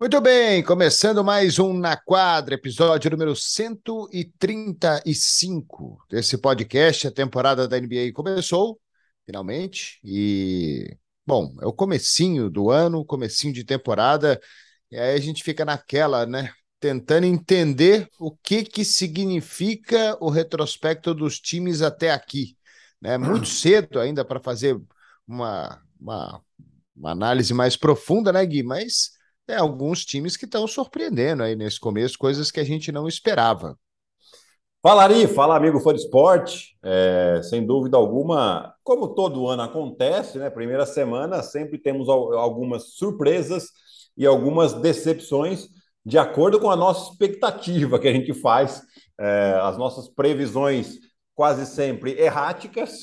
Muito bem, começando mais um Na Quadra, episódio número 135 desse podcast. A temporada da NBA começou, finalmente, e, bom, é o comecinho do ano, comecinho de temporada, e aí a gente fica naquela, né, tentando entender o que que significa o retrospecto dos times até aqui, né? Muito cedo ainda para fazer uma, uma, uma análise mais profunda, né, Gui? Mas é, alguns times que estão surpreendendo aí nesse começo, coisas que a gente não esperava. Fala Ari, fala amigo fã de esporte. É, sem dúvida alguma, como todo ano acontece, né? Primeira semana sempre temos algumas surpresas e algumas decepções de acordo com a nossa expectativa que a gente faz, é, as nossas previsões quase sempre erráticas,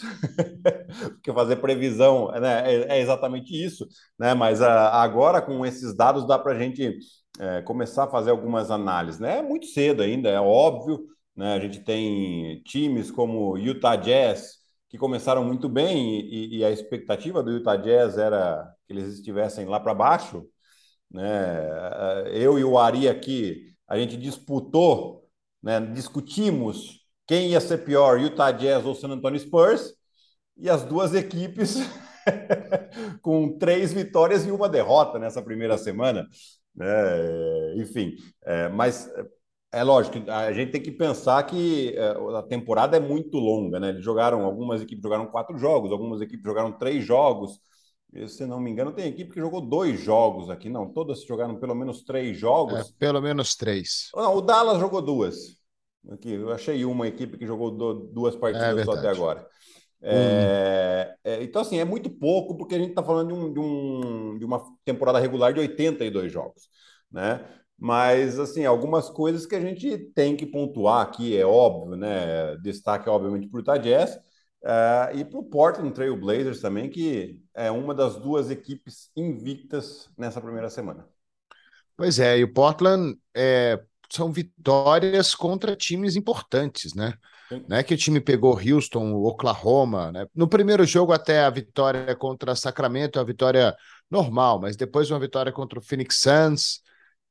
porque fazer previsão né, é, é, exatamente isso, né? Mas ah, agora com esses dados dá para a gente é, começar a fazer algumas análises, né? É muito cedo ainda, é óbvio, né? A gente tem times como Utah Jazz que começaram muito bem e, e a expectativa do Utah Jazz era que eles estivessem lá para baixo, né? Eu e o Ari aqui, a gente disputou, né? Discutimos quem ia ser pior, Utah Jazz ou San Antonio Spurs, e as duas equipes com três vitórias e uma derrota nessa primeira semana. É, enfim, é, mas é lógico, a gente tem que pensar que é, a temporada é muito longa, né? Eles jogaram, algumas equipes jogaram quatro jogos, algumas equipes jogaram três jogos. se não me engano, tem equipe que jogou dois jogos aqui, não. Todas jogaram pelo menos três jogos. É, pelo menos três. Não, o Dallas jogou duas. Aqui, eu achei uma equipe que jogou duas partidas é só até agora. É, hum. é, então, assim, é muito pouco, porque a gente está falando de, um, de, um, de, uma temporada regular de 82 jogos, né? Mas, assim, algumas coisas que a gente tem que pontuar aqui, é óbvio, né? Destaque, obviamente, para o Utah Jazz é, e para o Portland Trail Blazers também, que é uma das duas equipes invictas nessa primeira semana. Pois é, e o Portland é, são vitórias contra times importantes, né? Não é que o time pegou Houston, Oklahoma, né? No primeiro jogo até a vitória contra Sacramento, a vitória normal, mas depois uma vitória contra o Phoenix Suns,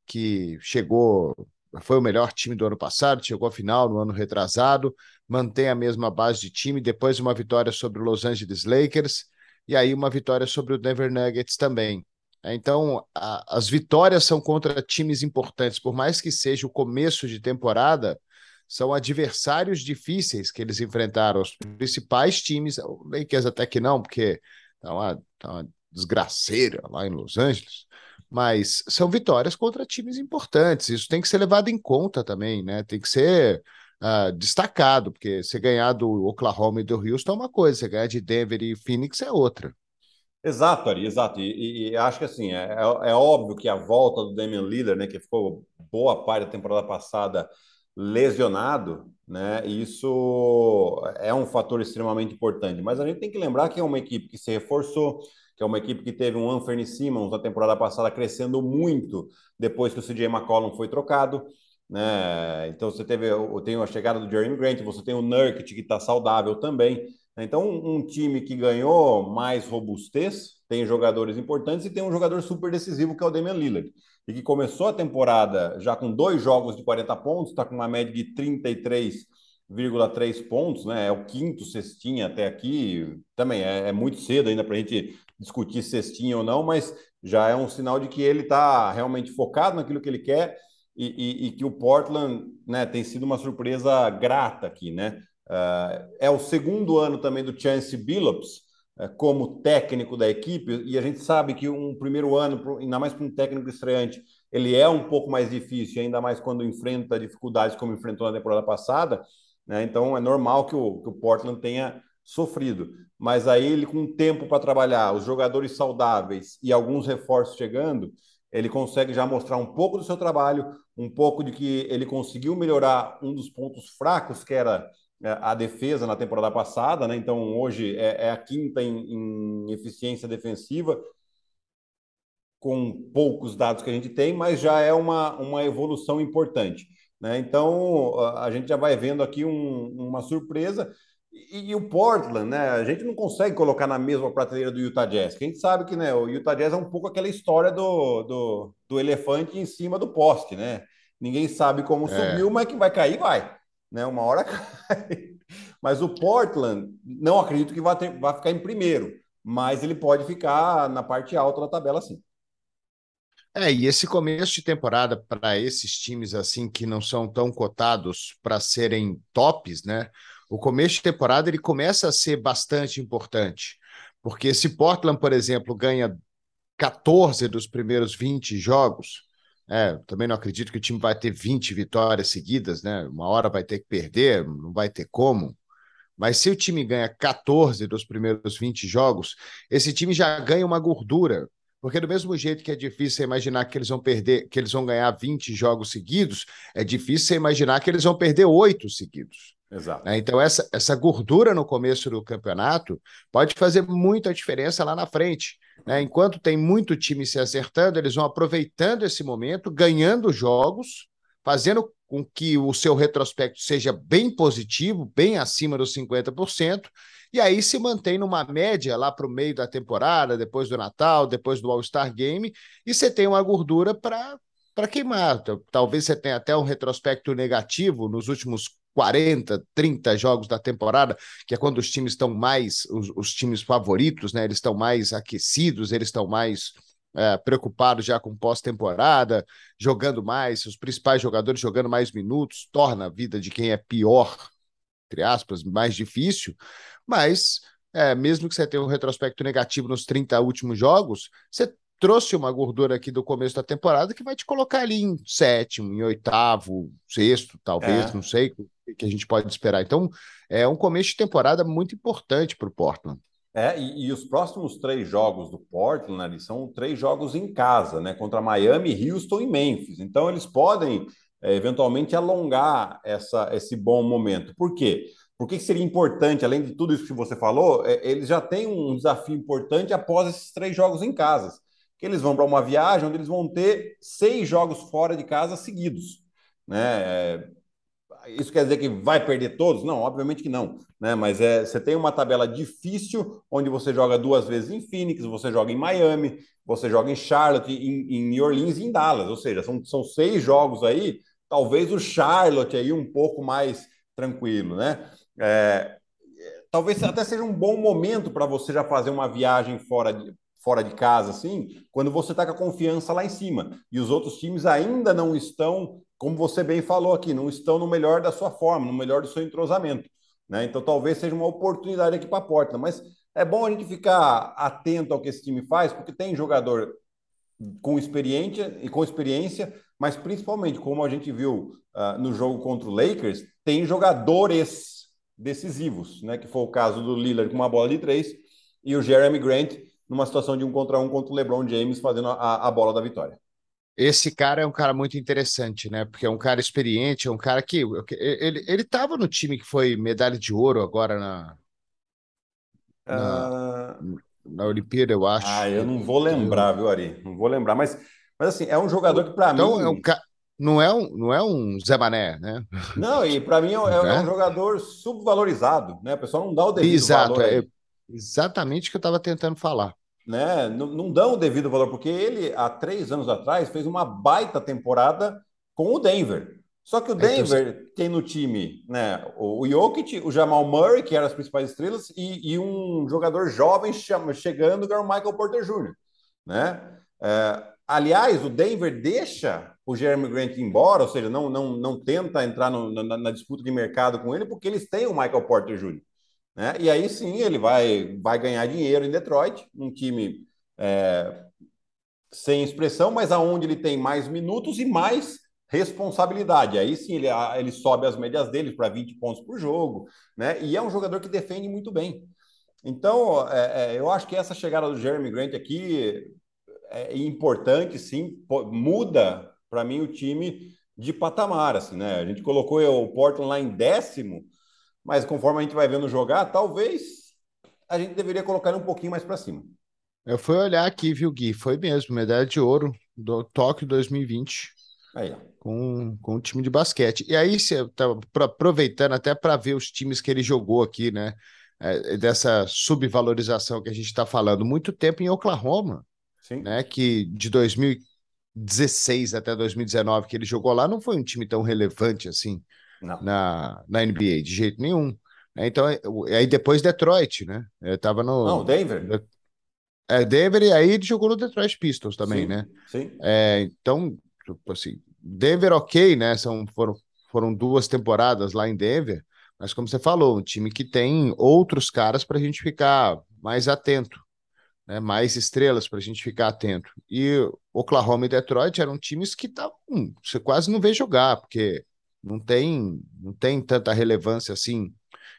que chegou, foi o melhor time do ano passado, chegou à final no ano retrasado, mantém a mesma base de time, depois uma vitória sobre o Los Angeles Lakers e aí uma vitória sobre o Denver Nuggets também. É, então, a, as vitórias são contra times importantes, por mais que seja o começo de temporada, são adversários difíceis que eles enfrentaram, os principais times, o Lakers até que não, porque tá uma, tá uma desgraceira lá em Los Angeles, mas são vitórias contra times importantes, isso tem que ser levado em conta também, né? Tem que ser uh, destacado, porque você ganhar do Oklahoma e do Houston é uma coisa, você ganhar de Denver e Phoenix é outra. Exato, Ari, exato. E, e, acho que assim, é, é, é, óbvio que a volta do Damian Lillard, né, que ficou boa parte da temporada passada lesionado, né, isso é um fator extremamente importante. Mas a gente tem que lembrar que é uma equipe que se reforçou, que é uma equipe que teve um Anthony Simmons na temporada passada crescendo muito depois que o CJ McCollum foi trocado. Né? Então você teve, tem a chegada do Jeremy Grant, você tem o Nurkic que está saudável também. Então, um time que ganhou mais robustez, tem jogadores importantes e tem um jogador super decisivo que é o Damian Lillard. E que começou a temporada já com dois jogos de 40 pontos, está com uma média de 33,3 pontos, né? É o quinto cestinha até aqui. Também é, é muito cedo ainda para a gente discutir cestinha ou não, mas já é um sinal de que ele está realmente focado naquilo que ele quer e, e, e, que o Portland né, tem sido uma surpresa grata aqui, né? Uh, é o segundo ano também do Chance Billups uh, como técnico da equipe, e a gente sabe que um primeiro ano, ainda mais para um técnico estreante, ele é um pouco mais difícil, ainda mais quando enfrenta dificuldades como enfrentou na temporada passada. Né? Então é normal que o, que o Portland tenha sofrido. Mas aí ele, com tempo para trabalhar, os jogadores saudáveis e alguns reforços chegando, ele consegue já mostrar um pouco do seu trabalho, um pouco de que ele conseguiu melhorar um dos pontos fracos, que era é, a defesa na temporada passada, né? Então hoje é, é a quinta em, em, eficiência defensiva, com poucos dados que a gente tem, mas já é uma, uma evolução importante. Né? Então a gente já vai vendo aqui um, uma surpresa. E, e, o Portland, né? A gente não consegue colocar na mesma prateleira do Utah Jazz. A gente sabe que né, o Utah Jazz é um pouco aquela história do, do, do elefante em cima do poste, né? Ninguém sabe como é. subiu, mas que vai cair, vai. Né? Uma hora cai. Mas o Portland, não acredito que vai, ter, vai ficar em primeiro, mas ele pode ficar na parte alta da tabela, sim. É, e esse começo de temporada para esses times assim que não são tão cotados para serem tops, né? O começo de temporada ele começa a ser bastante importante, porque se Portland, por exemplo, ganha 14 dos primeiros 20 jogos, é, também não acredito que o time vai ter 20 vitórias seguidas, né? Uma hora vai ter que perder, não vai ter como. Mas se o time ganha 14 dos primeiros 20 jogos, esse time já ganha uma gordura. Porque do mesmo jeito que é difícil imaginar que eles vão perder, que eles vão ganhar 20 jogos seguidos, é difícil imaginar que eles vão perder oito seguidos. Exato. Né? Então, essa, essa gordura no começo do campeonato pode fazer muita diferença lá na frente. Né? Enquanto tem muito time se acertando, eles vão aproveitando esse momento, ganhando jogos, fazendo com que o seu retrospecto seja bem positivo, bem acima dos 50%, e aí se mantém numa média lá para o meio da temporada, depois do Natal, depois do All-Star Game, e você tem uma gordura para para queimar. Talvez você tenha até um retrospecto negativo nos últimos 40, 30 jogos da temporada, que é quando os times estão mais, os, os times favoritos, né? Eles estão mais aquecidos, eles estão mais é, preocupados já com pós-temporada, jogando mais, os principais jogadores jogando mais minutos, torna a vida de quem é pior, entre aspas, mais difícil, mas é, mesmo que você tenha um retrospecto negativo nos 30 últimos jogos, você trouxe uma gordura aqui do começo da temporada que vai te colocar ali em sétimo, em oitavo, sexto, talvez, é. não sei o que a gente pode esperar. Então, é um começo de temporada muito importante para o Portland. É, e, e, os próximos três jogos do Portland ali, são três jogos em casa, né? Contra Miami, Houston e Memphis. Então, eles podem é, eventualmente alongar essa, esse bom momento. Por quê? Por que seria importante, além de tudo isso que você falou, é, eles já têm um desafio importante após esses três jogos em casa que eles vão para uma viagem onde eles vão ter seis jogos fora de casa seguidos. Né? É, isso quer dizer que vai perder todos? Não, obviamente que não. Né? Mas é, você tem uma tabela difícil, onde você joga duas vezes em Phoenix, você joga em Miami, você joga em Charlotte, em, em New Orleans e em Dallas. Ou seja, são, são seis jogos aí. Talvez o Charlotte aí um pouco mais tranquilo, né? É, talvez até seja um bom momento para você já fazer uma viagem fora de, fora de casa, assim, quando você está com a confiança lá em cima. E os outros times ainda não estão, como você bem falou aqui, não estão no melhor da sua forma, no melhor do seu entrosamento. Né? Então talvez seja uma oportunidade aqui para a porta. Mas é bom a gente ficar atento ao que esse time faz, porque tem jogador com experiência e com experiência, mas principalmente, como a gente viu uh, no jogo contra o Lakers, tem jogadores decisivos, né? Que foi o caso do Lillard com uma bola de três e o Jeremy Grant numa situação de um contra um contra o LeBron James fazendo a, a bola da vitória. Esse cara é um cara muito interessante, né? Porque é um cara experiente, é um cara que ele ele estava no time que foi medalha de ouro agora na na, uh... na Olimpíada, eu acho. Ah, eu não vou lembrar, viu, Ari? Não vou lembrar, mas mas assim, é um jogador que para então, mim é um ca... não é um não é um Zé Mané, né? Não, e para mim é, é, é, um jogador subvalorizado, né? O pessoal não dá o devido Exato, valor. Exato, é, Exatamente o que eu estava tentando falar. Né? Não, não dão o devido valor, porque ele, há três anos atrás, fez uma baita temporada com o Denver. Só que o Denver então, tem no time né, o Jokic, o Jamal Murray, que eram as principais estrelas, e, e um jogador jovem chama, chegando, que é o Michael Porter Jr. Né? É, aliás, o Denver deixa o Jeremy Grant embora, ou seja, não, não, não tenta entrar no, na, na, disputa de mercado com ele, porque eles têm o Michael Porter Jr. Né? E aí sim ele vai, vai ganhar dinheiro em Detroit, um time é, sem expressão, mas aonde ele tem mais minutos e mais responsabilidade. Aí sim ele, ele sobe as médias dele para 20 pontos por jogo, né? E é um jogador que defende muito bem. Então, é, é, eu acho que essa chegada do Jeremy Grant aqui é importante, sim, muda para mim o time de patamar, assim, né? A gente colocou o Portland lá em décimo, mas conforme a gente vai vendo jogar, talvez a gente deveria colocar ele um pouquinho mais para cima. Eu fui olhar aqui, viu, Gui? Foi mesmo, medalha de ouro do Tóquio 2020. Aí, com, com o time de basquete. E aí, você tá aproveitando até para ver os times que ele jogou aqui, né? É, dessa subvalorização que a gente está falando, muito tempo em Oklahoma, Sim. né? Que de 2016 até 2019 que ele jogou lá, não foi um time tão relevante assim na, na NBA, de jeito nenhum. Né? Então, é, aí depois Detroit, né? Eu tava no. Não, Denver. É, Denver, e aí ele jogou no Detroit Pistons também, sim, né? Sim. É, então, tipo assim, Denver, ok, né? São, foram, foram duas temporadas lá em Denver, mas como você falou, um time que tem outros caras para a gente ficar mais atento, né? mais estrelas para a gente ficar atento. E Oklahoma e Detroit eram times que tavam, você quase não vê jogar, porque não tem, não tem tanta relevância assim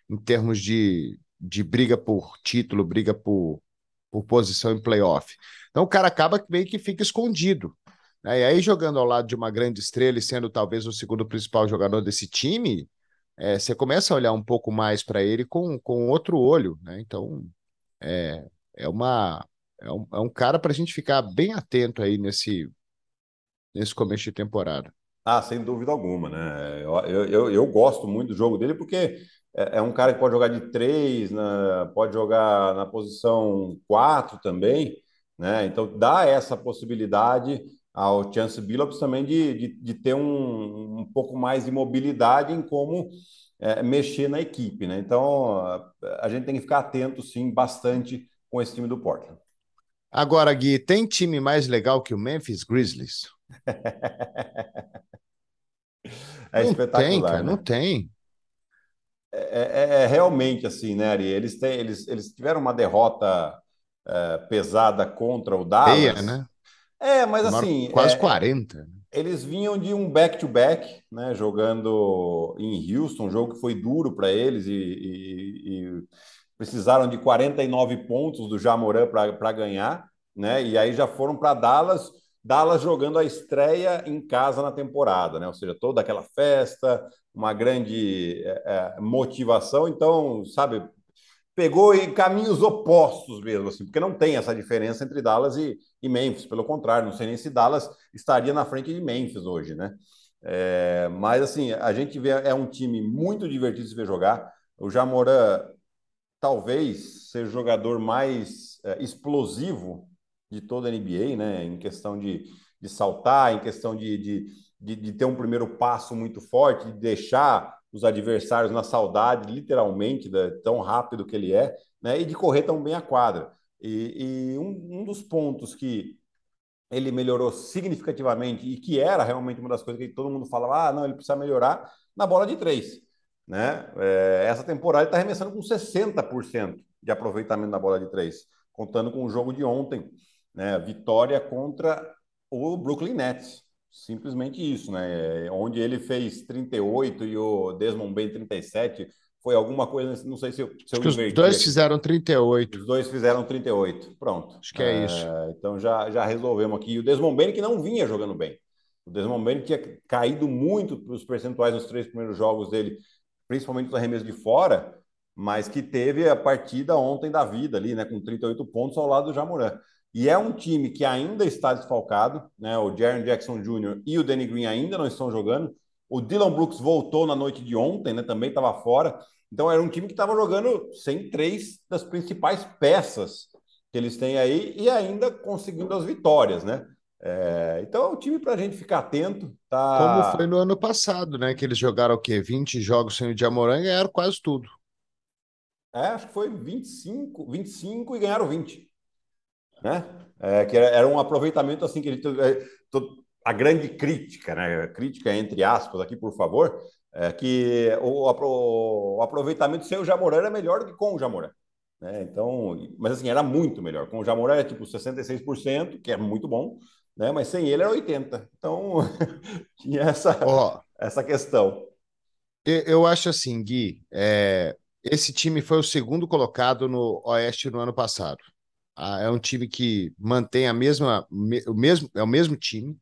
em termos de, de briga por título, briga por, por posição em playoff. Então o cara acaba meio que fica escondido. Né? E aí, jogando ao lado de uma grande estrela e sendo talvez o segundo principal jogador desse time, é, você começa a olhar um pouco mais para ele com, com outro olho. Né? Então, é, é, uma, é, um, é um cara para a gente ficar bem atento aí nesse, nesse começo de temporada. Ah, sem dúvida alguma, né? Eu, eu, eu gosto muito do jogo dele porque é, é um cara que pode jogar de três, né? pode jogar na posição quatro também, né? Então dá essa possibilidade ao Chance Billups também de, de, de ter um, um, pouco mais de mobilidade em como é, mexer na equipe, né? Então a, a, gente tem que ficar atento, sim, bastante com esse time do Portland. Agora, Gui, tem time mais legal que o Memphis Grizzlies? é não espetacular. Tem, cara, né? não tem. É, é, é, realmente assim, né, Ari? Eles, têm, eles, eles tiveram uma derrota é, pesada contra o Dallas. Feia, né? É, mas assim. Quase é, 40. Eles vinham de um back-to-back, né? Jogando em Houston, um jogo que foi duro para eles e, e, e, precisaram de 49 pontos do Jamoran para ganhar, né? E aí já foram para Dallas. Dallas jogando a estreia em casa na temporada, né? Ou seja, toda aquela festa, uma grande é, é motivação. Então, sabe, pegou em caminhos opostos mesmo, assim, porque não tem essa diferença entre Dallas e, e Memphis. Pelo contrário, não sei nem se Dallas estaria na frente de Memphis hoje, né? É, mas assim, a gente vê é um time muito divertido de ver jogar. O Jamoran talvez seja o jogador mais é, explosivo de toda a NBA, né? Em questão de, de saltar, em questão de, de, de, de ter um primeiro passo muito forte, de deixar os adversários na saudade, literalmente, da, tão rápido que ele é, né? E de correr tão bem a quadra. E, e um, um, dos pontos que ele melhorou significativamente e que era realmente uma das coisas que todo mundo falava, ah, não, ele precisa melhorar na bola de três, né? É, essa temporada ele está arremessando com 60% de aproveitamento na bola de três, contando com o jogo de ontem, né? Vitória contra o Brooklyn Nets. Simplesmente isso, né? Onde ele fez 38 e o Desmond Bain 37, foi alguma coisa, não sei se eu, se eu Os dois fizeram 38. Os dois fizeram 38. Pronto. Acho que é, é isso. Então já, já resolvemos aqui. E o Desmond Bain que não vinha jogando bem. O Desmond Bain tinha caído muito os percentuais nos três primeiros jogos dele, principalmente nos arremessos de fora, mas que teve a partida ontem da vida ali, né? Com 38 pontos ao lado do Jamoran. E é um time que ainda está desfalcado, né? O Jaron Jackson Jr. e o Danny Green ainda não estão jogando. O Dylan Brooks voltou na noite de ontem, né? Também estava fora. Então era um time que estava jogando sem três das principais peças que eles têm aí e ainda conseguindo as vitórias, né? É, então é um time para a gente ficar atento. Tá... Como foi no ano passado, né? Que eles jogaram o quê? 20 jogos sem o Jamoran e ganharam quase tudo. É, acho que foi 25, 25 e ganharam 20 né? É, que era, um aproveitamento assim que a, gente, é, a grande crítica, né? Crítica entre aspas aqui, por favor, é que o, o, aproveitamento sem o Jamoran era melhor do que com o Jamoran. Né? Então, mas assim, era muito melhor. Com o Jamoran é tipo 66%, que é muito bom, né? Mas sem ele era 80%. Então, tinha essa, oh, essa questão. Eu acho assim, Gui, é, esse time foi o segundo colocado no Oeste no ano passado. É um time que mantém a mesma, o mesmo, é o mesmo time.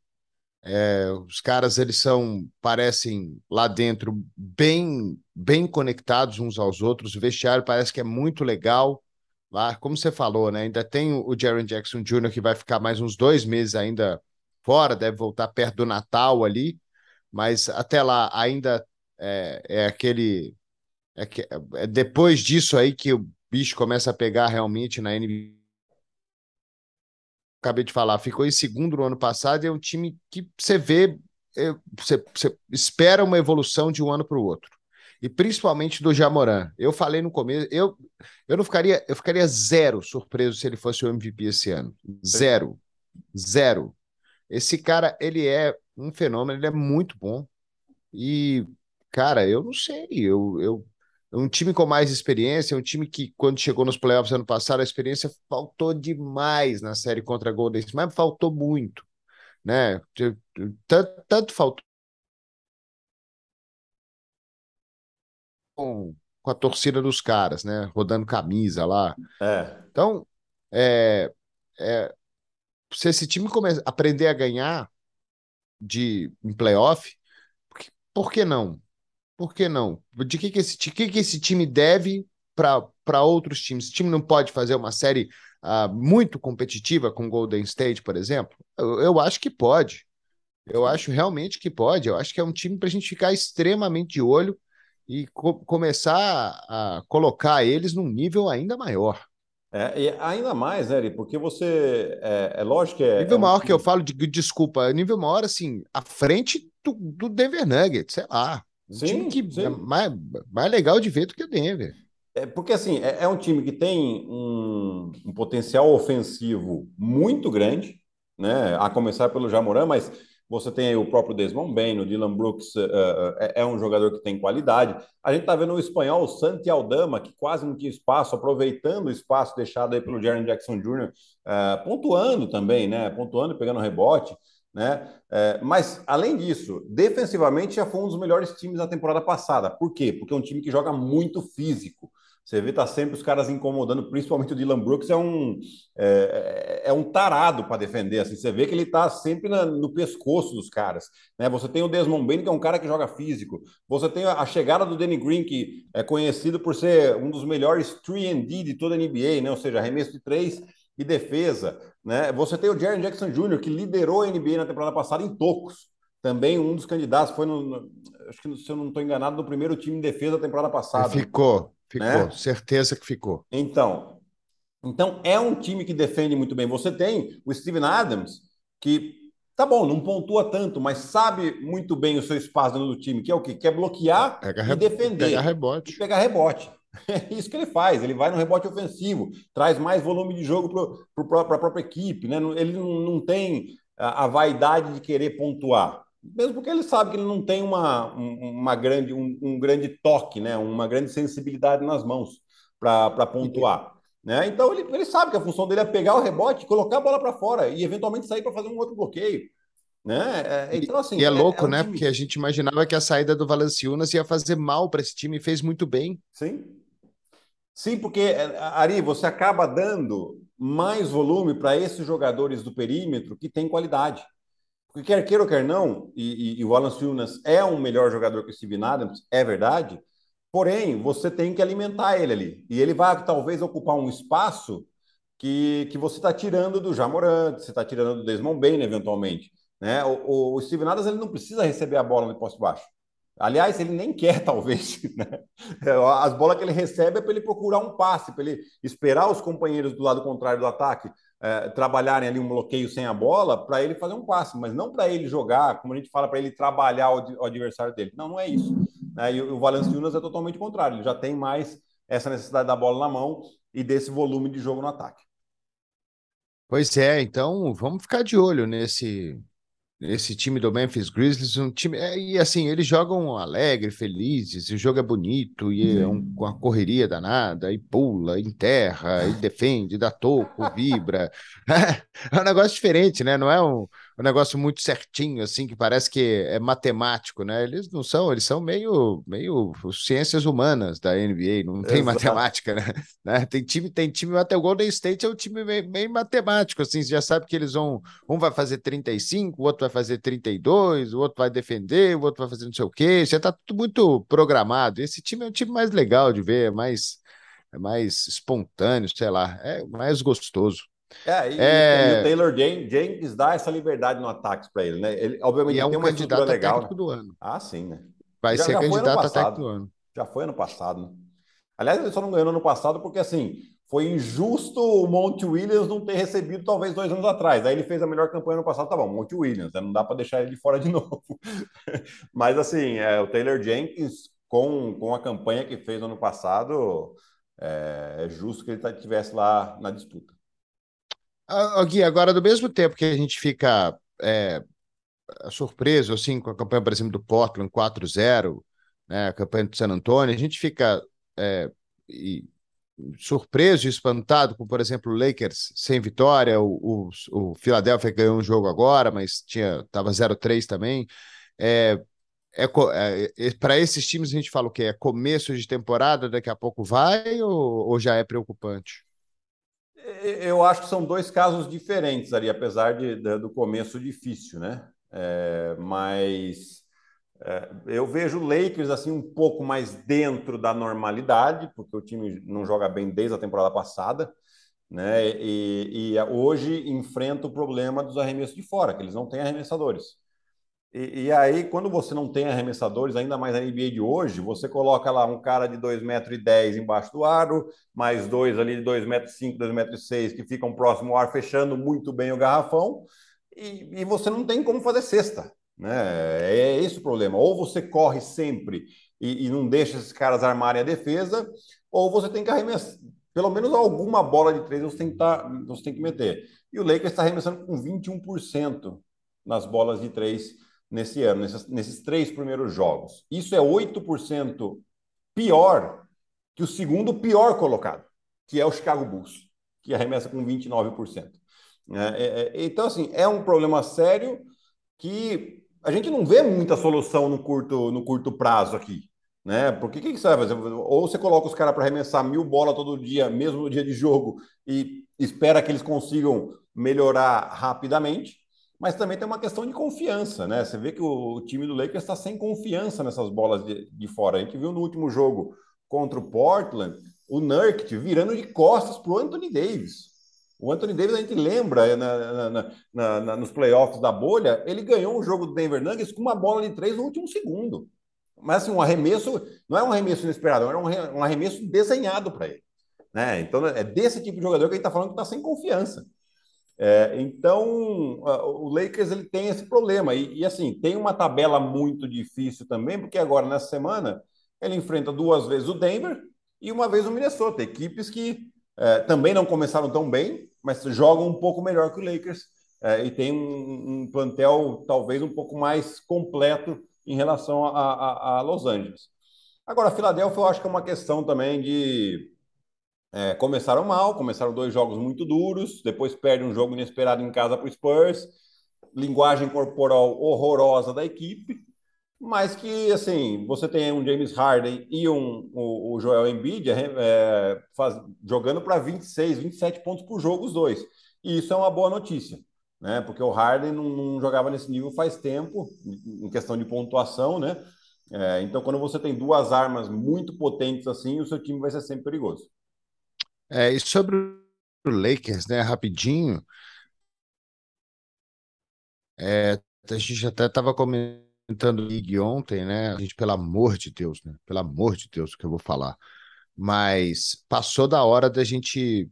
É, os caras eles são parecem lá dentro bem bem conectados uns aos outros. O vestiário parece que é muito legal. Lá, como você falou, né? Ainda tem o Jaron Jackson Jr. que vai ficar mais uns dois meses ainda fora, deve voltar perto do Natal ali, mas até lá ainda é, é aquele. É, que, é depois disso aí que o bicho começa a pegar realmente na NBA. Acabei de falar, ficou em segundo no ano passado é um time que você vê, é, você, você espera uma evolução de um ano para o outro e principalmente do Jamoran. Eu falei no começo, eu, eu não ficaria, eu ficaria zero surpreso se ele fosse o MVP esse ano. Zero. Zero. Esse cara, ele é um fenômeno, ele é muito bom. E, cara, eu não sei, eu, eu um time com mais experiência, um time que, quando chegou nos playoffs ano passado, a experiência faltou demais na série contra a Golden State, mas faltou muito, né? Tanto, tanto faltou com, com a torcida dos caras, né? Rodando camisa lá. É. Então, é, é, se esse time aprender a ganhar de em playoff, por que não? Por que não? De que, que, esse, de que, que esse time deve para outros times? Esse time não pode fazer uma série uh, muito competitiva com Golden State, por exemplo? Eu, eu acho que pode. Eu acho realmente que pode. Eu acho que é um time para a gente ficar extremamente de olho e co começar a colocar eles num nível ainda maior. É, e ainda mais, né, porque você. É, é lógico que é. Nível é maior que eu falo de desculpa, nível maior, assim, à frente do, do Denver Nuggets, sei lá. Um sim, time que sim. é mais, mais legal de ver do que o Denver. É porque assim, é, é um time que tem um, um, potencial ofensivo muito grande, né? A começar pelo Jamoran, mas você tem aí o próprio Desmond Bain, o Dylan Brooks uh, uh, é um jogador que tem qualidade. A gente está vendo o espanhol o Santi Aldama, que quase não tinha espaço, aproveitando o espaço deixado aí pelo Jaron Jackson Jr., uh, pontuando também, né? Pontuando e pegando rebote. Né? mas, além disso, defensivamente já foi um dos melhores times da temporada passada. Por quê? Porque é um time que joga muito físico. Você vê, tá sempre os caras incomodando, principalmente o Dylan Brooks é um, é, é um tarado para defender. Assim, você vê que ele tá sempre na, no pescoço dos caras. Né? Você tem o Desmond Bain, que é um cara que joga físico. Você tem a, chegada do Danny Green, que é conhecido por ser um dos melhores 3D de toda a NBA, né? ou seja, arremesso de três e defesa. Né? Você tem o Jaron Jackson Jr., que liderou a NBA na temporada passada em tocos. Também um dos candidatos, foi no, no acho que se eu não estou enganado, no primeiro time de defesa da temporada passada. Ficou, Ficou, né? certeza que ficou. Então, então é um time que defende muito bem. Você tem o Steven Adams, que tá bom, não pontua tanto, mas sabe muito bem o seu espaço dentro do time, que é o quê? Quer bloquear Pega e defender. Pegar rebote. E pegar rebote. É isso que ele faz. Ele vai no rebote ofensivo, traz mais volume de jogo para a própria equipe. Né? Ele não, não tem a, a vaidade de querer pontuar mesmo porque ele sabe que ele não tem uma, uma grande, um, um grande toque, né? uma grande sensibilidade nas mãos para pontuar. Né? Então ele, ele sabe que a função dele é pegar o rebote, colocar a bola para fora e eventualmente sair para fazer um outro bloqueio. Né? É, então, assim, e é, é louco, é um né? Time... Porque a gente imaginava que a saída do Valanciunas ia fazer mal para esse time e fez muito bem. Sim. Sim, porque, é, Ari, você acaba dando mais volume para esses jogadores do perímetro que têm qualidade. Porque quer queira ou quer não, e, e, e o Alan Siunas é um melhor jogador que o Steven Adams, é verdade, porém, você tem que alimentar ele ali. E ele vai talvez ocupar um espaço que, que você está tirando do Jamoran, você está tirando do Desmond Bain, eventualmente. Né? O, o, Steven Adams ele não precisa receber a bola no poste baixo. Aliás, ele nem quer, talvez. Né? As bolas que ele recebe é para ele procurar um passe, para ele esperar os companheiros do lado contrário do ataque é, trabalharem ali um bloqueio sem a bola para ele fazer um passe, mas não para ele jogar, como a gente fala, para ele trabalhar o, o, adversário dele. Não, não é isso. Né? E o, o é totalmente contrário, ele já tem mais essa necessidade da bola na mão e desse volume de jogo no ataque. Pois é, então vamos ficar de olho nesse esse time do Memphis Grizzlies, um time. É, e assim, eles jogam alegre, felizes, o jogo é bonito, e é um, uma correria danada, e pula, enterra, e defende, dá toco, vibra. É, é um negócio diferente, né? Não é um, um negócio muito certinho, assim, que parece que é matemático, né? Eles não são, eles são meio, meio ciências humanas da NBA, não tem Exato. matemática, né? né? Tem time, tem time, até o Golden State é um time meio, meio matemático, assim, você já sabe que eles vão, um vai fazer 35, o outro vai fazer 32, o outro vai defender, o outro vai fazer não sei o quê, já tá tudo muito programado. Esse time é um time mais legal de ver, é mais, é mais espontâneo, sei lá, é mais gostoso. É, e, é... e o Taylor Jenkins dá essa liberdade no ataque para ele, né? Ele, obviamente, e é um tem uma candidato legal. Técnico do ano. Ah, sim, né? Vai já, ser já candidato a técnico do ano. Já foi ano passado, né? Aliás, ele só não ganhou no ano passado porque, assim, foi injusto o Monte Williams não ter recebido talvez dois anos atrás. Aí ele fez a melhor campanha no passado, tá bom, Monte Williams, né? não dá para deixar ele de fora de novo. Mas assim, é, o Taylor Jenkins, com, com a campanha que fez no ano passado, é, é justo que ele tá, estivesse lá na disputa. Ah, Gui, agora, do mesmo tempo que a gente fica é, surpreso assim, com a campanha, por exemplo, do Portland 4-0, né, a campanha do San Antonio, a gente fica é, e, surpreso e espantado com, por exemplo, o Lakers sem vitória, o, o, o Philadelphia ganhou um jogo agora, mas estava 0-3 também. É, é, é, é para esses times a gente fala o quê? É começo de temporada, daqui a pouco vai ou, ou já é preocupante? Eu acho que são dois casos diferentes ali, apesar de, do começo difícil, né? É, mas é, eu vejo o Lakers assim um pouco mais dentro da normalidade, porque o time não joga bem desde a temporada passada, né? E, e hoje enfrenta o problema dos arremessos de fora, que eles não têm arremessadores. E, e, aí, quando você não tem arremessadores, ainda mais na NBA de hoje, você coloca lá um cara de 2,10m embaixo do aro, mais dois ali de 2,5m, 2,6m que ficam próximo ao ar, fechando muito bem o garrafão, e, e você não tem como fazer cesta. Né? É esse o problema. Ou você corre sempre e, e não deixa esses caras armarem a defesa, ou você tem que arremessar. Pelo menos alguma bola de três você tem que, tá, você tem que meter. E o Lakers está arremessando com 21% nas bolas de três nesse ano, nesses, nesses três primeiros jogos. Isso é 8% pior que o segundo pior colocado, que é o Chicago Bulls, que arremessa com 29%. É, é, é, então, assim, é um problema sério que a gente não vê muita solução no curto, no curto prazo aqui. Né? Porque o que, que você vai fazer? Ou você coloca os caras para arremessar mil bolas todo dia, mesmo no dia de jogo, e espera que eles consigam melhorar rapidamente, mas também tem uma questão de confiança, né? Você vê que o, time do Lakers está sem confiança nessas bolas de, de fora. A gente viu no último jogo contra o Portland, o Nurkic virando de costas para o Anthony Davis. O Anthony Davis, a gente lembra eh, na, na, na, nos playoffs da bolha, ele ganhou um jogo do Denver Nuggets com uma bola de três no último segundo. Mas assim, um arremesso, não é um arremesso inesperado, era um arremesso desenhado para ele. Né? Então, é desse tipo de jogador que a gente está falando que está sem confiança. É, então, o Lakers ele tem esse problema. E, e, assim, tem uma tabela muito difícil também, porque agora, nessa semana, ele enfrenta duas vezes o Denver e uma vez o Minnesota, equipes que é, também não começaram tão bem, mas jogam um pouco melhor que o Lakers é, e tem um, um, plantel talvez um pouco mais completo em relação a, a, a, Los Angeles. Agora, a Filadélfia eu acho que é uma questão também de é, começaram mal, começaram dois jogos muito duros, depois perdem um jogo inesperado em casa para o Spurs, linguagem corporal horrorosa da equipe, mas que, assim, você tem um James Harden e um, o, o Joel Embiid é, é faz, jogando para 26, 27 pontos por jogo os dois. E isso é uma boa notícia, né? Porque o Harden não, não jogava nesse nível faz tempo, em questão de pontuação, né? É, então, quando você tem duas armas muito potentes assim, o seu time vai ser sempre perigoso. É, e sobre o Lakers, né, rapidinho, é, a gente até estava comentando League ontem, né? A gente, pelo amor de Deus, né? Pelo amor de Deus, que eu vou falar. Mas passou da hora da gente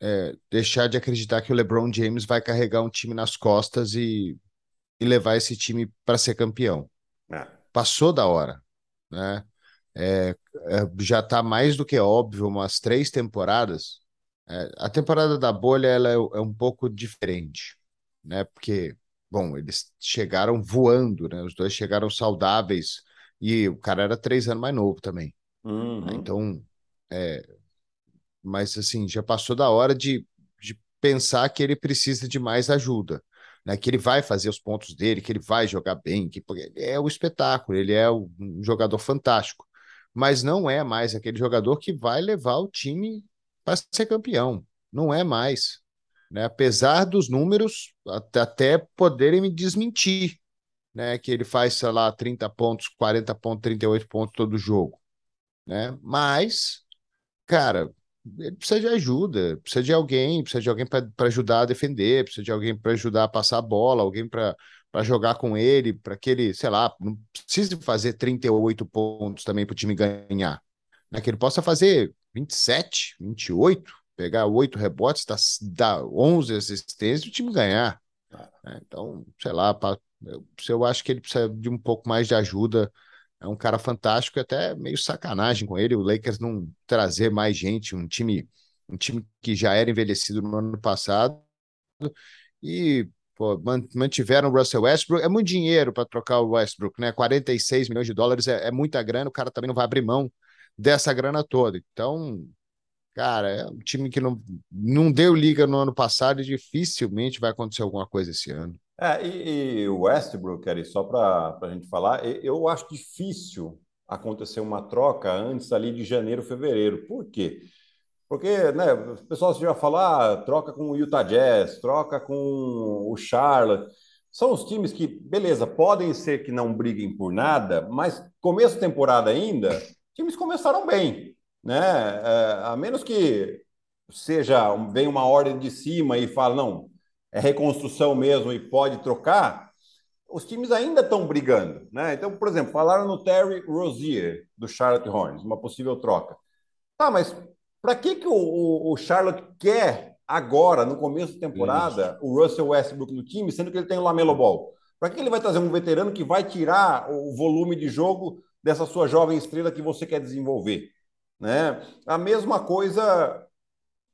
é, deixar de acreditar que o LeBron James vai carregar um time nas costas e, e levar esse time para ser campeão. É. Passou da hora, né? É, é já está mais do que óbvio, umas três temporadas. É, a temporada da bolha ela é, é um pouco diferente, né? Porque Bom, eles chegaram voando, né? Os dois chegaram saudáveis e o cara era três anos mais novo também. Né? Uhum. Então, é, mas assim, já passou da hora de, de pensar que ele precisa de mais ajuda, né? Que ele vai fazer os pontos dele, que ele vai jogar bem, que é o espetáculo, ele é um jogador fantástico, mas não é mais aquele jogador que vai levar o time para ser campeão. Não é mais né? Apesar dos números até, poderem me desmentir, né? Que ele faz, sei lá, 30 pontos, 40 pontos, 38 pontos todo jogo, né? Mas, cara, ele precisa de ajuda, precisa de alguém, precisa de alguém para ajudar a defender, precisa de alguém para ajudar a passar a bola, alguém para para jogar com ele, para que ele, sei lá, não precise fazer 38 pontos também para o time ganhar. Né? Que ele possa fazer 27, 28, pegar oito rebotes, dar, dar 11 assistências e o time ganhar. Né? Então, sei lá, pra, eu, eu acho que ele precisa de um pouco mais de ajuda. É um cara fantástico, até meio sacanagem com ele. O Lakers não trazer mais gente, um time, um time que já era envelhecido no ano passado e pô, mantiveram o Russell Westbrook. É muito dinheiro para trocar o Westbrook, né? 46 milhões de dólares é, é muita grana. O cara também não vai abrir mão dessa grana toda. Então, cara, é um time que não, não deu liga no ano passado e dificilmente vai acontecer alguma coisa esse ano. É, e, o Westbrook, ali, só para a gente falar, eu acho difícil acontecer uma troca antes ali de janeiro, fevereiro. Por quê? Porque né, o pessoal já fala, ah, troca com o Utah Jazz, troca com o Charlotte. São os times que, beleza, podem ser que não briguem por nada, mas começo de temporada ainda, times começaram bem, né? É, a menos que seja venha uma ordem de cima e fala não, é reconstrução mesmo e pode trocar, os times ainda estão brigando, né? Então, por exemplo, falaram no Terry Rozier do Charlotte Hornets, uma possível troca. Tá, mas para que que o, o, Charlotte quer agora, no começo da temporada, Isso. o Russell Westbrook no time, sendo que ele tem o Lamelo Ball? Para que ele vai trazer um veterano que vai tirar o volume de jogo dessa sua jovem estrela que você quer desenvolver. Né? A mesma coisa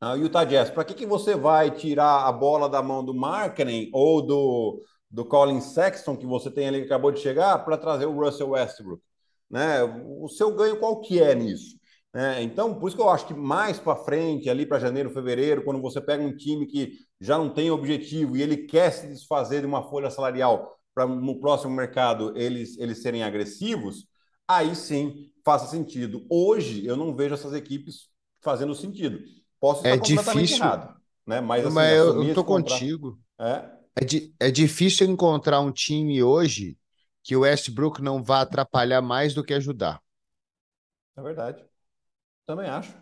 a Utah Jazz. Para que, que você vai tirar a bola da mão do Markkinen ou do, do Colin Sexton, que você tem ali que acabou de chegar, para trazer o Russell Westbrook? Né? O seu ganho qual que é nisso? É, então, por isso que eu acho que mais para frente, ali para janeiro, fevereiro, quando você pega um time que já não tem objetivo e ele quer se desfazer de uma folha salarial para no próximo mercado eles, eles serem agressivos, aí sim faça sentido. Hoje eu não vejo essas equipes fazendo sentido. Posso estar é completamente difícil. errado, né? Mas, assim, Mas eu, eu tô contigo. É? É, di é difícil encontrar um time hoje que o Westbrook não vá atrapalhar mais do que ajudar. É verdade. Também acho.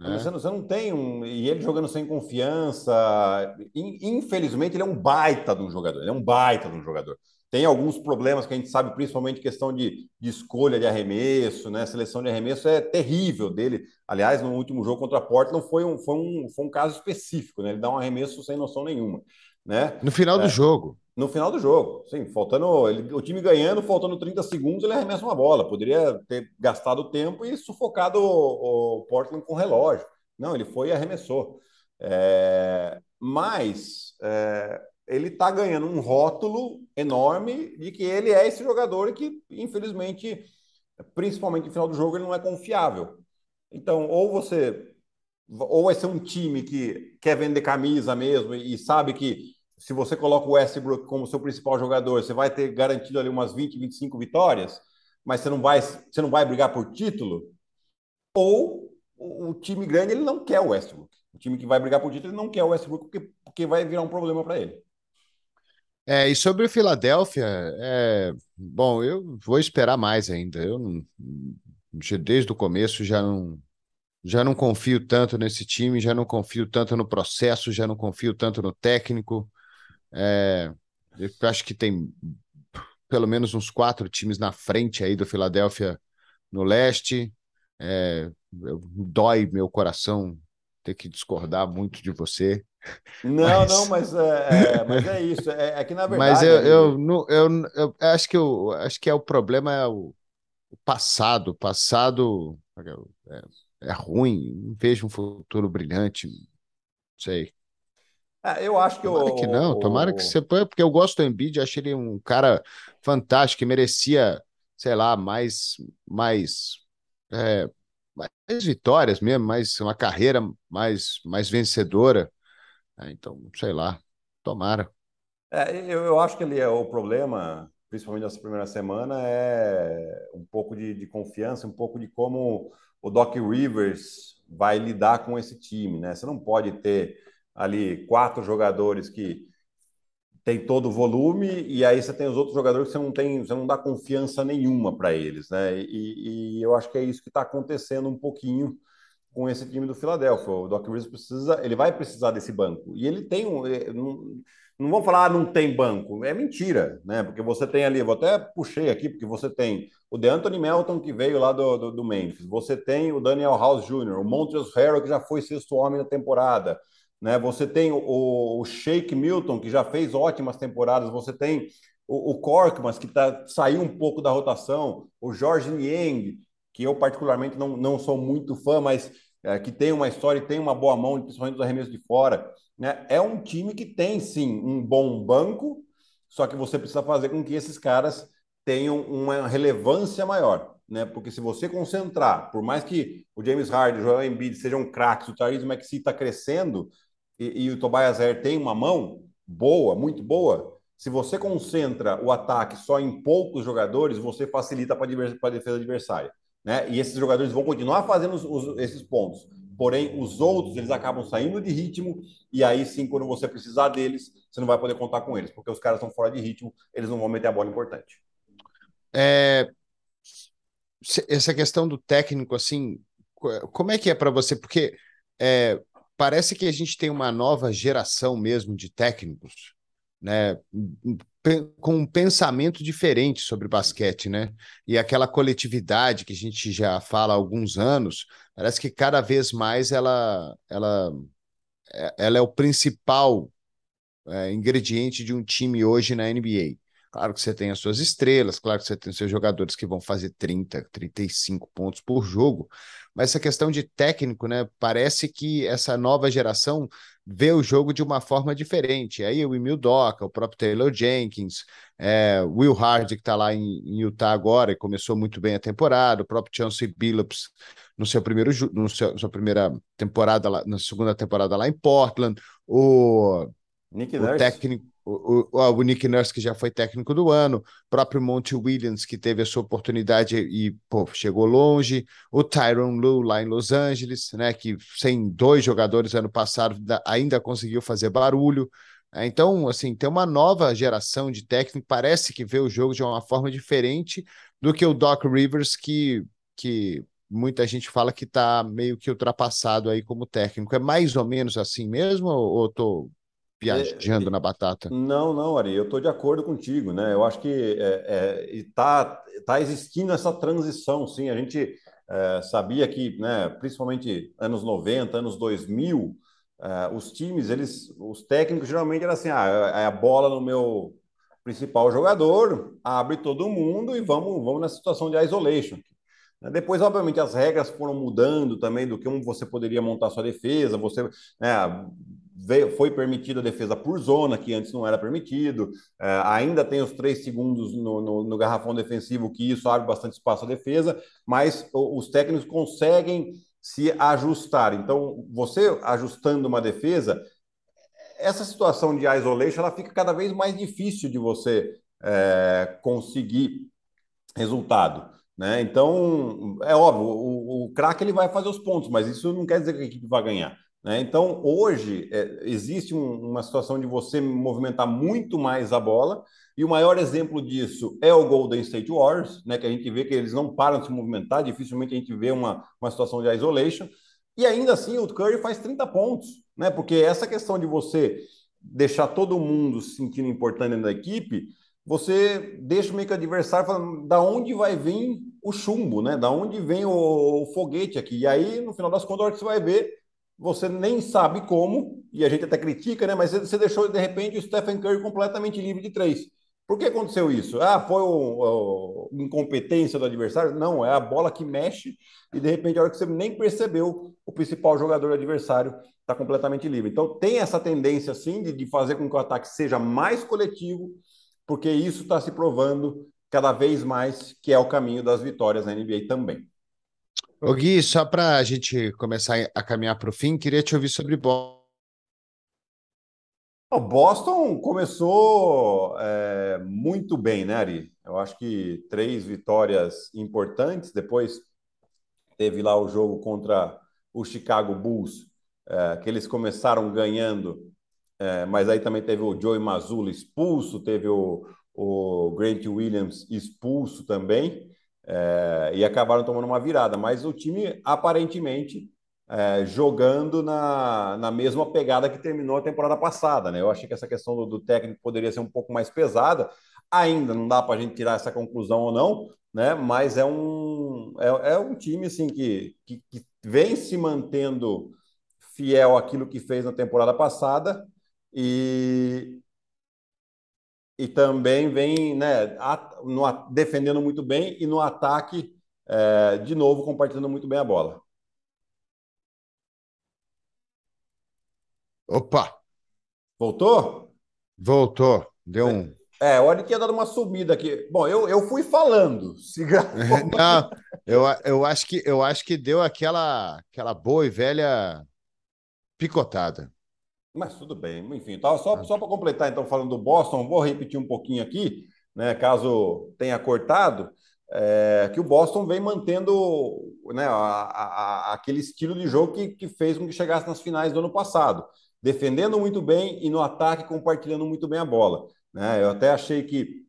É. Você, não, você não tem um. E ele jogando sem confiança. Infelizmente, ele é um baita de um jogador. Ele é um baita de um jogador. Tem alguns problemas que a gente sabe, principalmente questão de, de escolha de arremesso, né? Seleção de arremesso é terrível dele. Aliás, no último jogo contra a Portland foi um, foi um, foi um caso específico, né? Ele dá um arremesso sem noção nenhuma, né? No final é, do jogo. No final do jogo, sim, faltando ele, o time ganhando, faltando 30 segundos, ele arremessa uma bola. Poderia ter gastado tempo e sufocado o, o Portland com o relógio. Não, ele foi e arremessou. É, mas é, ele está ganhando um rótulo enorme de que ele é esse jogador que, infelizmente, principalmente no final do jogo, ele não é confiável. Então, ou você. Ou vai ser um time que quer vender camisa mesmo e sabe que se você coloca o Westbrook como seu principal jogador, você vai ter garantido ali umas 20, 25 vitórias, mas você não vai, você não vai brigar por título. Ou o time grande ele não quer o Westbrook. O time que vai brigar por título ele não quer o Westbrook porque, porque vai virar um problema para ele. É, e sobre o Filadélfia, é, bom, eu vou esperar mais ainda. Eu não, desde o começo já não, já não confio tanto nesse time, já não confio tanto no processo, já não confio tanto no técnico. É, eu acho que tem pelo menos uns quatro times na frente aí do Filadélfia no leste. É, dói meu coração ter que discordar muito de você. Não, mas... não, mas é, é, mas é isso. É, é, que na verdade. Mas eu, eu, eu, eu, eu acho que eu acho que é o problema é o, o passado. O passado é, é, ruim. Não vejo um futuro brilhante. Não sei. É, eu acho que tomara que não, tomara que você põe, porque eu gosto do Embiid, acho ele um cara fantástico, que merecia, sei lá, mais, mais, é, mais vitórias mesmo, mais uma carreira mais, mais vencedora. É, então, sei lá, tomara. É, eu, eu acho que ele é o problema, principalmente nessa primeira semana, é um pouco de, de confiança, um pouco de como o Doc Rivers vai lidar com esse time, né? Você não pode ter ali quatro jogadores que tem todo o volume e aí você tem os outros jogadores que você não tem, você não dá confiança nenhuma para eles, né? E, e, eu acho que é isso que está acontecendo um pouquinho com esse time do Philadelphia. O Doc Rivers precisa, ele vai precisar desse banco. E ele tem um. Eh, não, não vou falar, ah, não tem banco. É mentira, né? Porque você tem ali, vou até puxei aqui, porque você tem o DeAnthony Melton, que veio lá do, do, do Memphis. Você tem o Daniel House Jr., o Montrezl Harrell, que já foi sexto homem na temporada. Né? Você tem o, o Shake Milton, que já fez ótimas temporadas. Você tem o, o Corkmas, que tá, saiu um pouco da rotação. O Jorge Niang, que eu particularmente não, não sou muito fã, mas é, que tem uma história e tem uma boa mão, principalmente dos arremessos de fora. Né? É um time que tem, sim, um bom banco, só que você precisa fazer com que esses caras tenham uma relevância maior. Né? Porque se você concentrar, por mais que o James Harden, o Joel Embiid sejam craques, o Tyrese Maxey está crescendo e, e, o Tobias Harris tem uma mão boa, muito boa, se você concentra o ataque só em poucos jogadores, você facilita para a defesa adversária né? E esses jogadores vão continuar fazendo os, os, esses pontos. Porém, os outros, eles acabam saindo de ritmo, e aí sim, quando você precisar deles, você não vai poder contar com eles, porque os caras estão fora de ritmo, eles não vão meter a bola importante. É... Essa questão do técnico, assim, como é que é para você? Porque é, parece que a gente tem uma nova geração mesmo de técnicos, né? com um pensamento diferente sobre basquete, né? E aquela coletividade que a gente já fala há alguns anos, parece que cada vez mais ela, ela, é, ela é o principal é, ingrediente de um time hoje na NBA. Claro que você tem as suas estrelas, claro que você tem os seus jogadores que vão fazer 30, 35 pontos por jogo, mas essa questão de técnico, né? Parece que essa nova geração vê o jogo de uma forma diferente. Aí o Emil Doca, o próprio Taylor Jenkins, é, Will Hard, que está lá em, em, Utah agora e começou muito bem a temporada, o próprio Chauncey Billups no seu primeiro no seu, sua primeira temporada lá, na segunda temporada lá em Portland, o, Nick o técnico o, o, o, Nick Nurse, que já foi técnico do ano, próprio Monty Williams, que teve a sua oportunidade e pô, chegou longe, o Tyron Lue lá em Los Angeles, né, que sem dois jogadores ano passado ainda conseguiu fazer barulho. É, então, assim, tem uma nova geração de técnico, parece que vê o jogo de uma forma diferente do que o Doc Rivers, que, que muita gente fala que está meio que ultrapassado aí como técnico. É mais ou menos assim mesmo, ou estou viajando é, na batata. Não, não, Ari, eu estou de acordo contigo, né? Eu acho que está é, é, tá existindo essa transição, sim. A gente é, sabia que, né, principalmente anos 90, anos 2000, é, os times, eles, os técnicos geralmente eram assim, ah, é, a bola no meu principal jogador, abre todo mundo e vamos, vamos na situação de isolation. Depois, obviamente, as regras foram mudando também do que você poderia montar sua defesa. Você né, veio, foi permitida a defesa por zona, que antes não era permitido. É, ainda tem os três segundos no, no, no, garrafão defensivo, que isso abre bastante espaço à defesa, mas os técnicos conseguem se ajustar. Então, você ajustando uma defesa, essa situação de isolation ela fica cada vez mais difícil de você é, conseguir resultado. Né? Então, é óbvio, o, o craque ele vai fazer os pontos, mas isso não quer dizer que a equipe vai ganhar. Né? Então, hoje, é, existe um, uma situação de você movimentar muito mais a bola, e o maior exemplo disso é o Golden State Warriors, né? que a gente vê que eles não param de se movimentar, dificilmente a gente vê uma, uma situação de isolation, e ainda assim o Curry faz 30 pontos, né? porque essa questão de você deixar todo mundo se sentindo importante da equipe, você deixa meio que o adversário falando da onde vai vir o chumbo, né? Da onde vem o, o foguete aqui. E aí, no final das contas, a hora que você vai ver, você nem sabe como, e a gente até critica, né? Mas você deixou, de repente, o Stephen Curry completamente livre de três. Por que aconteceu isso? Ah, foi o, incompetência do adversário? Não, é a bola que mexe e de repente, a hora que você nem percebeu, o principal jogador do adversário está completamente livre. Então, tem essa tendência, sim, de, de fazer com que o ataque seja mais coletivo, porque isso está se provando cada vez mais que é o caminho das vitórias na NBA também. Ô Gui, só para a gente começar a caminhar para o fim, queria te ouvir sobre Boston. O Boston começou é, muito bem, né, Ari? Eu acho que três vitórias importantes. Depois teve lá o jogo contra o Chicago Bulls, é, que eles começaram ganhando, é, mas aí também teve o Joey Mazzulla expulso, teve o, o Grant Williams expulso também é, e acabaram tomando uma virada. Mas o time, aparentemente, é, jogando na, na mesma pegada que terminou a temporada passada. Né? Eu achei que essa questão do, do técnico poderia ser um pouco mais pesada. Ainda não dá para a gente tirar essa conclusão ou não, né? mas é um, é, é um time assim, que, que, que vem se mantendo fiel àquilo que fez na temporada passada e, e também vem né, no, defendendo muito bem e no ataque, é, de novo, compartilhando muito bem a bola. Opa! Voltou? Voltou. Deu um. É, olha que ia dando uma subida aqui. Bom, eu, eu fui falando. Siga. Não, eu, eu, acho que, eu acho que deu aquela, aquela boa e velha picotada. Mas tudo bem, enfim, tá, só, só para completar, então, falando do Boston, vou repetir um pouquinho aqui, né, caso tenha cortado, é, que o Boston vem mantendo né, a, a, aquele estilo de jogo que, que fez com que chegasse nas finais do ano passado, defendendo muito bem e no ataque compartilhando muito bem a bola. Né? Eu até achei que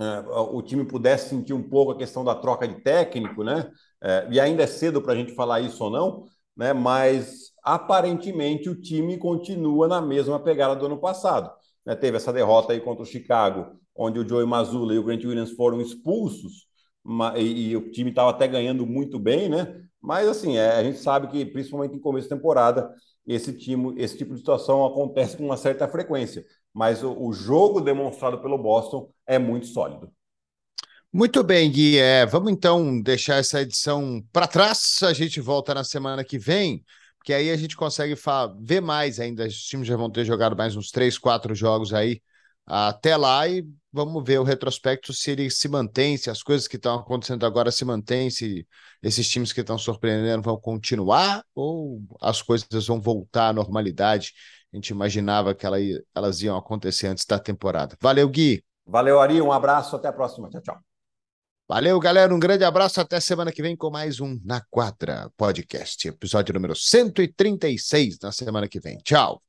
é, o time pudesse sentir um pouco a questão da troca de técnico, né? É, e ainda é cedo para a gente falar isso ou não, né? Mas aparentemente o time continua na mesma pegada do ano passado. Né? Teve essa derrota aí contra o Chicago, onde o Joey Mazzulla e o Grant Williams foram expulsos, e, e o time estava até ganhando muito bem, né? Mas assim, é, a gente sabe que principalmente em começo de temporada esse, time, esse tipo de situação acontece com uma certa frequência. Mas o, o jogo demonstrado pelo Boston é muito sólido. Muito bem, Gui. É, vamos então deixar essa edição para trás. A gente volta na semana que vem, porque aí a gente consegue ver mais ainda. Os times já vão ter jogado mais uns três, quatro jogos aí até lá e vamos ver o retrospecto se ele se mantém, se as coisas que estão acontecendo agora se mantêm, se esses times que estão surpreendendo vão continuar ou as coisas vão voltar à normalidade. A gente imaginava que elas iam acontecer antes da temporada. Valeu, Gui. Valeu, Ari. Um abraço. Até a próxima. Tchau, tchau. Valeu, galera. Um grande abraço. Até semana que vem com mais um Na Quadra Podcast, episódio número 136 na semana que vem. Tchau.